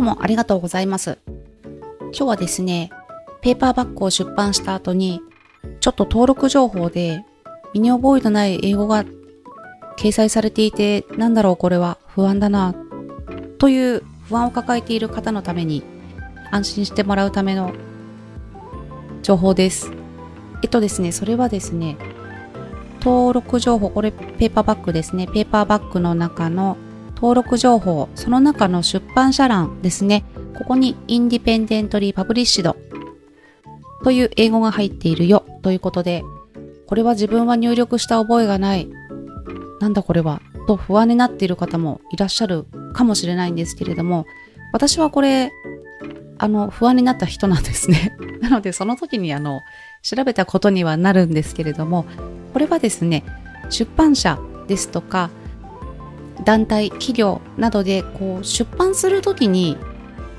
今日もありがとうございます。今日はですね、ペーパーバッグを出版した後に、ちょっと登録情報で身に覚えのない英語が掲載されていて、なんだろうこれは不安だな、という不安を抱えている方のために安心してもらうための情報です。えっとですね、それはですね、登録情報、これペーパーバッグですね。ペーパーバッグの中の登録情報、その中の出版社欄ですね。ここにインディペンデントリーパブリッシュドという英語が入っているよということで、これは自分は入力した覚えがない。なんだこれはと不安になっている方もいらっしゃるかもしれないんですけれども、私はこれ、あの、不安になった人なんですね。なので、その時にあの、調べたことにはなるんですけれども、これはですね、出版社ですとか、団体、企業などでこう出版する時に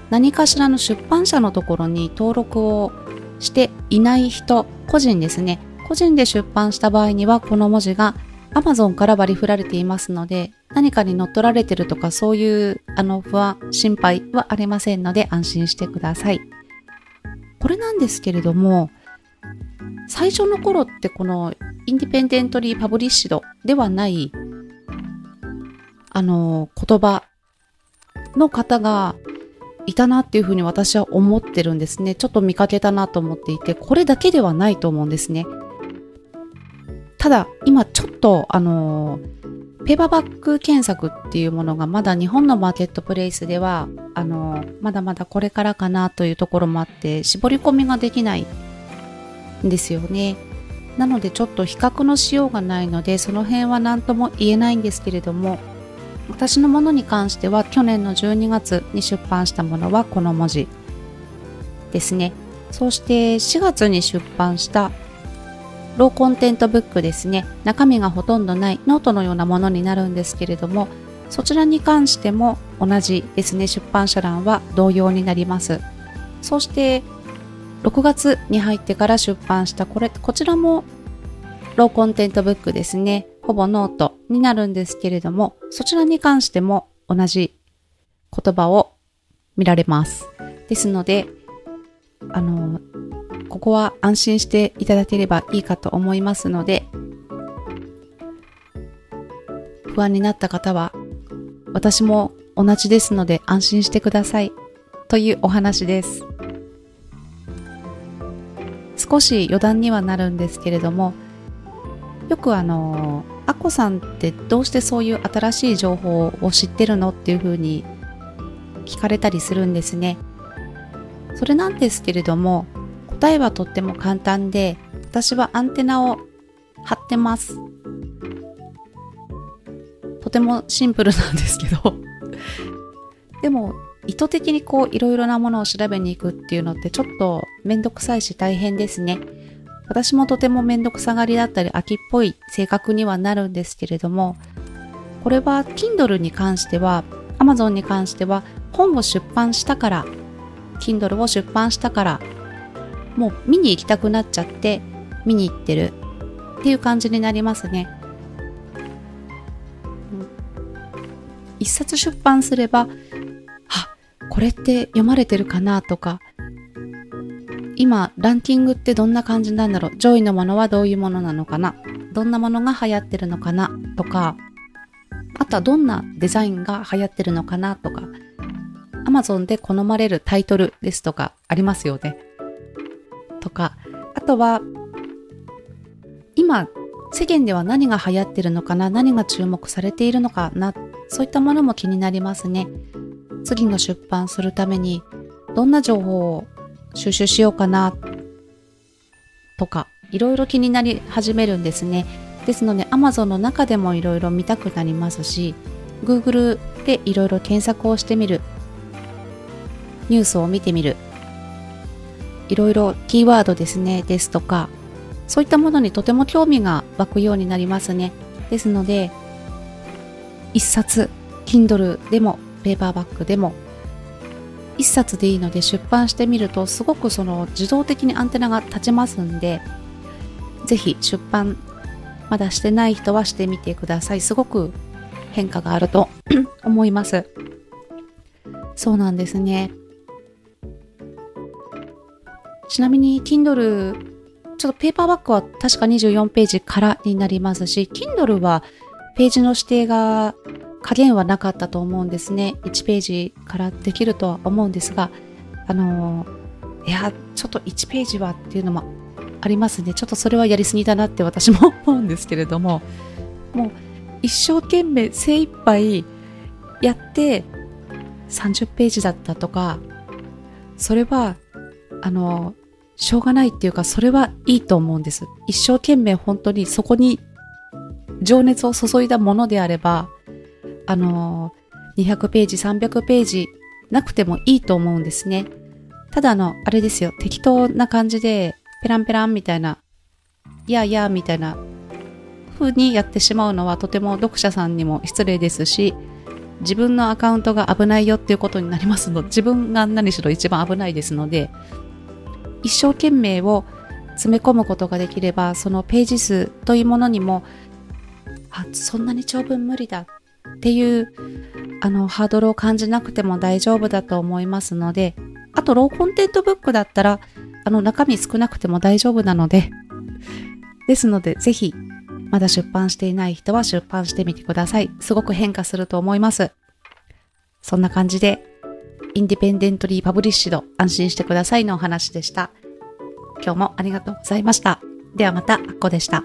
何かしらの出版社のところに登録をしていない人、個人ですね。個人で出版した場合にはこの文字が Amazon から割り振られていますので、何かに乗っ取られてるとかそういうあの不安、心配はありませんので安心してください。これなんですけれども、最初の頃ってこのインディペンデントリーパブリッシュドではないあの言葉の方がいたなっていうふうに私は思ってるんですね。ちょっと見かけたなと思っていて、これだけではないと思うんですね。ただ、今ちょっと、あのペーパーバッグ検索っていうものがまだ日本のマーケットプレイスでは、あのまだまだこれからかなというところもあって、絞り込みができないんですよね。なのでちょっと比較のしようがないのでその辺は何とも言えないんですけれども私のものに関しては去年の12月に出版したものはこの文字ですね。そして4月に出版したローコンテントブックですね。中身がほとんどないノートのようなものになるんですけれどもそちらに関しても同じですね。出版社欄は同様になります。そして6月に入ってから出版したこれ、こちらもローコンテントブックですね。ほぼノートになるんですけれども、そちらに関しても同じ言葉を見られます。ですので、あの、ここは安心していただければいいかと思いますので、不安になった方は、私も同じですので安心してくださいというお話です。少し余談にはなるんですけれどもよくあのアッコさんってどうしてそういう新しい情報を知ってるのっていうふうに聞かれたりするんですね。それなんですけれども答えはとっても簡単で私はアンテナを張ってます。とてもシンプルなんですけど。でも意図的にこういろいろなものを調べに行くっていうのってちょっとめんどくさいし大変ですね。私もとてもめんどくさがりだったり秋っぽい性格にはなるんですけれども、これは Kindle に関しては、Amazon に関しては本を出版したから、Kindle を出版したから、もう見に行きたくなっちゃって見に行ってるっていう感じになりますね。一冊出版すればあこれって読まれてるかなとか、今、ランキングってどんな感じなんだろう？上位のものはどういうものなのかな？どんなものが流行ってるのかな？とか、あとはどんなデザインが流行ってるのかな？とか、Amazon で好まれるタイトルですとかありますよね。とか、あとは、今、世間では何が流行ってるのかな？何が注目されているのかな？そういったものも気になりますね。次の出版するためにどんな情報を収集しようかなとかいろいろ気になり始めるんですね。ですので Amazon の中でもいろいろ見たくなりますし Google でいろいろ検索をしてみるニュースを見てみるいろいろキーワードですねですとかそういったものにとても興味が湧くようになりますね。ですので一冊 Kindle でもペーパーバッグでも1冊でいいので出版してみるとすごくその自動的にアンテナが立ちますんでぜひ出版まだしてない人はしてみてくださいすごく変化があると 思いますそうなんですね。ちなみに Kindle ちょっとペーパーバッグは確か24ページからになりますし Kindle はページの指定が加減はなかったと思うんですね。1ページからできるとは思うんですが、あのいや、ちょっと1ページはっていうのもありますね。ちょっとそれはやりすぎだなって私も思うんですけれども、もう一生懸命精一杯やって30ページだったとか、それは、あの、しょうがないっていうか、それはいいと思うんです。一生懸命本当にそこに情熱を注いだものであれば、あの、200ページ、300ページなくてもいいと思うんですね。ただあの、あれですよ、適当な感じで、ペランペランみたいな、いやいやみたいな風にやってしまうのはとても読者さんにも失礼ですし、自分のアカウントが危ないよっていうことになりますので、自分が何しろ一番危ないですので、一生懸命を詰め込むことができれば、そのページ数というものにも、あ、そんなに長文無理だっていうあのハードルを感じなくても大丈夫だと思いますのであとローコンテントブックだったらあの中身少なくても大丈夫なので ですのでぜひまだ出版していない人は出版してみてください。すごく変化すると思います。そんな感じでインディペンデントリーパブリッシュド安心してくださいのお話でした。今日もありがとうございました。ではまたあっこでした。